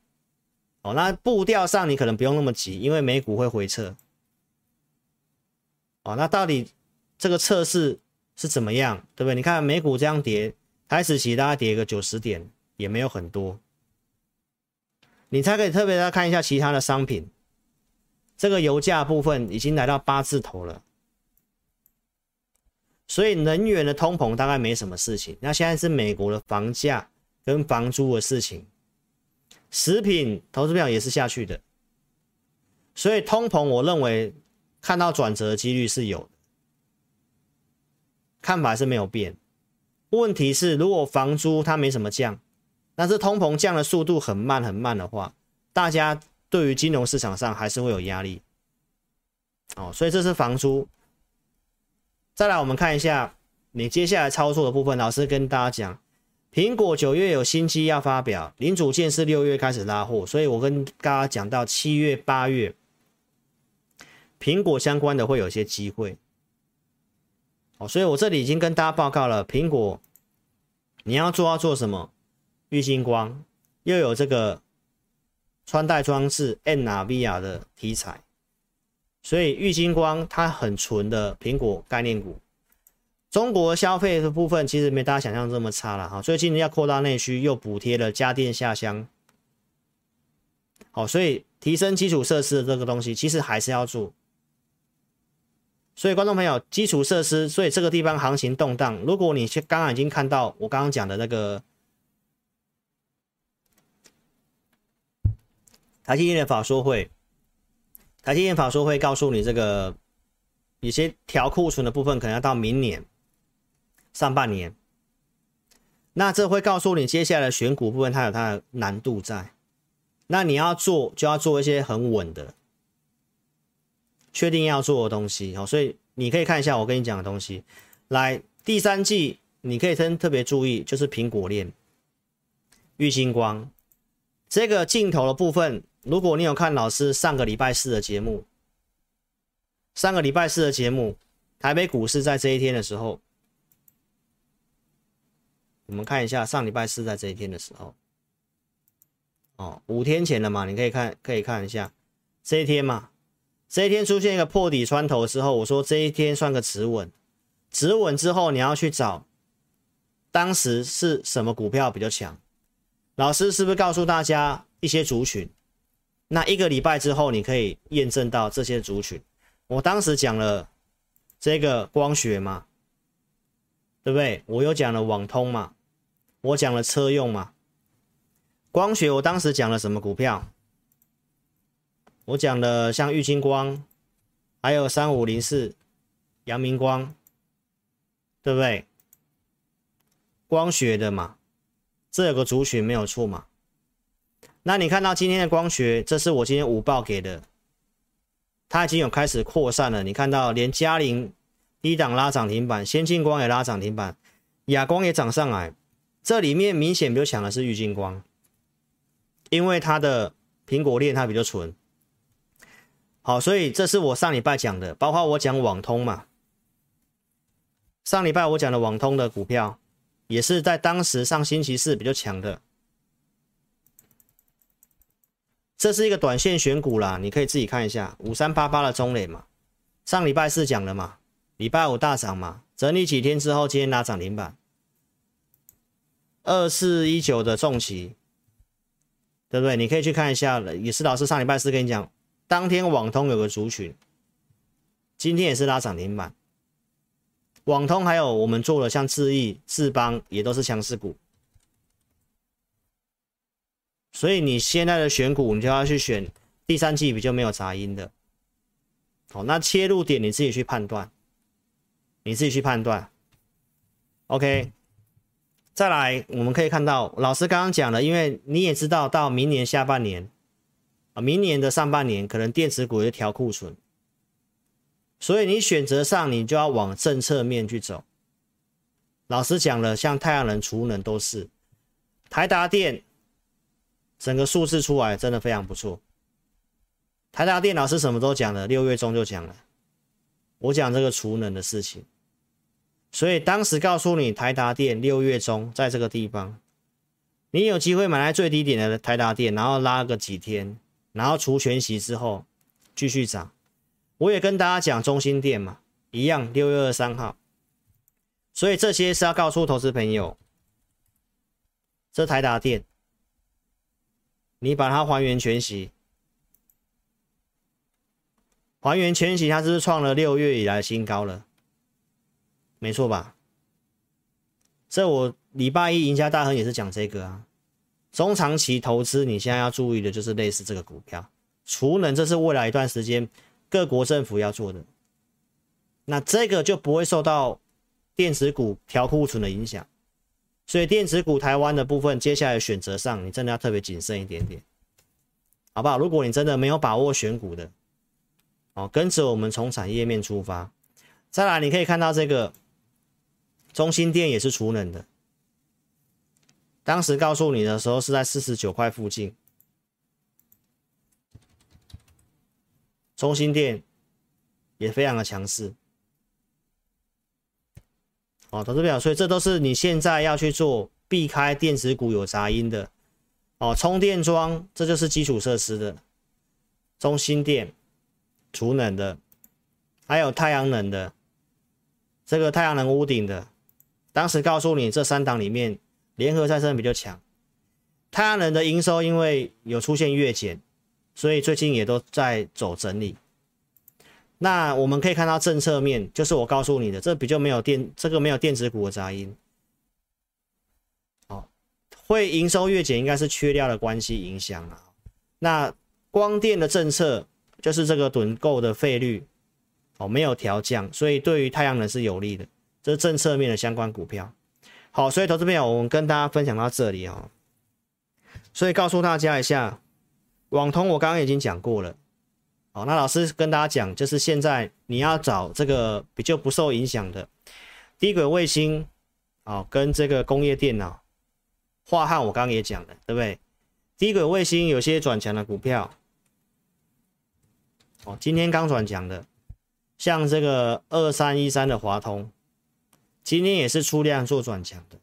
Speaker 1: 哦，那步调上你可能不用那么急，因为美股会回撤。哦，那到底这个测试是怎么样，对不对？你看美股这样跌，台指期大概跌个九十点，也没有很多。你才可以特别的看一下其他的商品，这个油价部分已经来到八字头了。所以能源的通膨大概没什么事情，那现在是美国的房价跟房租的事情，食品投资票也是下去的，所以通膨我认为看到转折几率是有的，看法是没有变。问题是如果房租它没什么降，但是通膨降的速度很慢很慢的话，大家对于金融市场上还是会有压力。哦，所以这是房租。再来，我们看一下你接下来操作的部分。老师跟大家讲，苹果九月有新机要发表，零组件是六月开始拉货，所以我跟大家讲到七月、八月，苹果相关的会有些机会。哦，所以我这里已经跟大家报告了，苹果你要做要做什么？玉晶光又有这个穿戴装置 NVR 的题材。所以玉晶光它很纯的苹果概念股，中国消费的部分其实没大家想象这么差了哈。最近要扩大内需，又补贴了家电下乡，好，所以提升基础设施的这个东西其实还是要做。所以观众朋友，基础设施，所以这个地方行情动荡。如果你去刚刚已经看到我刚刚讲的那个台积电的法说会，台积电法说会告诉你这个有些调库存的部分可能要到明年。上半年，那这会告诉你接下来的选股部分它有它的难度在，那你要做就要做一些很稳的，确定要做的东西哦。所以你可以看一下我跟你讲的东西，来第三季你可以特特别注意，就是苹果链、玉星光这个镜头的部分。如果你有看老师上个礼拜四的节目，上个礼拜四的节目，台北股市在这一天的时候。我们看一下上礼拜四在这一天的时候，哦，五天前了嘛，你可以看，可以看一下这一天嘛，这一天出现一个破底穿头之后，我说这一天算个止稳，止稳之后你要去找当时是什么股票比较强，老师是不是告诉大家一些族群？那一个礼拜之后你可以验证到这些族群，我当时讲了这个光学嘛，对不对？我有讲了网通嘛。我讲了车用嘛，光学我当时讲了什么股票？我讲了像玉晶光，还有三五零四阳明光，对不对？光学的嘛，这有个族群没有错嘛。那你看到今天的光学，这是我今天午报给的，它已经有开始扩散了。你看到连嘉陵低档拉涨停板，先进光也拉涨停板，亚光也涨上来。这里面明显比较强的是玉晶光，因为它的苹果链它比较纯。好，所以这是我上礼拜讲的，包括我讲网通嘛。上礼拜我讲的网通的股票，也是在当时上星期四比较强的。这是一个短线选股啦，你可以自己看一下五三八八的中磊嘛。上礼拜四讲了嘛，礼拜五大涨嘛，整理几天之后，今天拉涨停板。二四一九的重骑，对不对？你可以去看一下，也是老师上礼拜四跟你讲，当天网通有个族群，今天也是拉涨停板。网通还有我们做的像智易、智邦，也都是强势股。所以你现在的选股，你就要去选第三季比较没有杂音的。好，那切入点你自己去判断，你自己去判断。OK。再来，我们可以看到，老师刚刚讲了，因为你也知道，到明年下半年啊，明年的上半年可能电子股也调库存，所以你选择上你就要往政策面去走。老师讲了，像太阳能、储能都是，台达电整个数字出来真的非常不错。台达电脑是什么都讲了，六月中就讲了，我讲这个储能的事情。所以当时告诉你，台达电六月中在这个地方，你有机会买在最低点的台达电，然后拉个几天，然后除权息之后继续涨。我也跟大家讲中心电嘛，一样六月二三号。所以这些是要告诉投资朋友，这台达电，你把它还原全息，还原全息，它是不是创了六月以来新高了？没错吧？这我礼拜一赢家大亨也是讲这个啊。中长期投资，你现在要注意的就是类似这个股票，储能，这是未来一段时间各国政府要做的。那这个就不会受到电子股调库存的影响，所以电子股台湾的部分，接下来选择上你真的要特别谨慎一点点，好不好？如果你真的没有把握选股的，哦，跟着我们从产业面出发，再来你可以看到这个。中兴电也是储能的，当时告诉你的时候是在四十九块附近。中兴电也非常的强势，哦，投资表，所以这都是你现在要去做，避开电子股有杂音的，哦，充电桩这就是基础设施的，中心电储能的，还有太阳能的。这个太阳能屋顶的，当时告诉你这三档里面，联合再生比较强。太阳能的营收因为有出现月减，所以最近也都在走整理。那我们可以看到政策面，就是我告诉你的，这比较没有电，这个没有电子股的杂音。好，会营收月减应该是缺料的关系影响了。那光电的政策就是这个趸购的费率。哦，没有调降，所以对于太阳能是有利的，这是政策面的相关股票。好，所以投资朋友，我们跟大家分享到这里哦。所以告诉大家一下，网通我刚刚已经讲过了。好，那老师跟大家讲，就是现在你要找这个比较不受影响的低轨卫星，哦，跟这个工业电脑、樺汉，我刚刚也讲了，对不对？低轨卫星有些转强的股票，哦，今天刚转强的。像这个二三一三的华通，今天也是出量做转强的，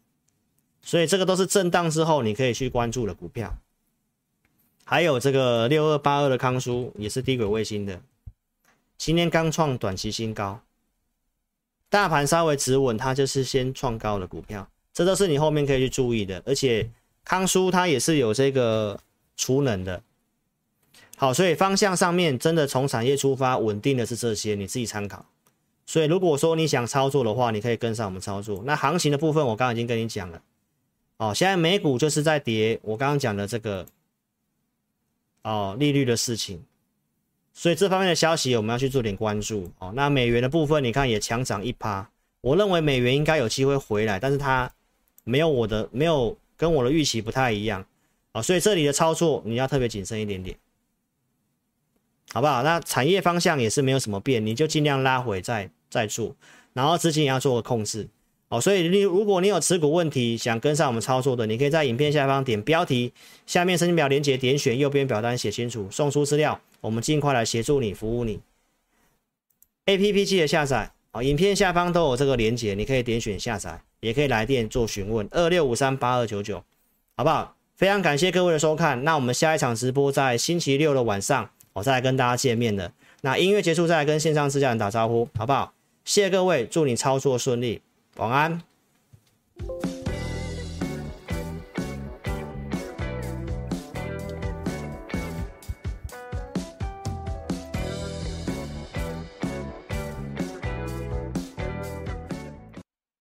Speaker 1: 所以这个都是震荡之后你可以去关注的股票。还有这个六二八二的康舒也是低轨卫星的，今天刚创短期新高，大盘稍微止稳，它就是先创高的股票，这都是你后面可以去注意的。而且康舒它也是有这个储能的。好，所以方向上面真的从产业出发，稳定的是这些，你自己参考。所以如果说你想操作的话，你可以跟上我们操作。那行情的部分，我刚刚已经跟你讲了。哦，现在美股就是在跌，我刚刚讲的这个哦利率的事情，所以这方面的消息我们要去做点关注。哦，那美元的部分，你看也强涨一趴，我认为美元应该有机会回来，但是它没有我的没有跟我的预期不太一样。啊，所以这里的操作你要特别谨慎一点点。好不好？那产业方向也是没有什么变，你就尽量拉回再再做，然后资金也要做个控制哦。所以你如果你有持股问题想跟上我们操作的，你可以在影片下方点标题，下面申请表连接点选右边表单写清楚，送出资料，我们尽快来协助你服务你。APP 记得下载哦，影片下方都有这个连接，你可以点选下载，也可以来电做询问二六五三八二九九，好不好？非常感谢各位的收看，那我们下一场直播在星期六的晚上。我再来跟大家见面的，那音乐结束再来跟线上自家人打招呼，好不好？谢谢各位，祝你操作顺利，Pongan.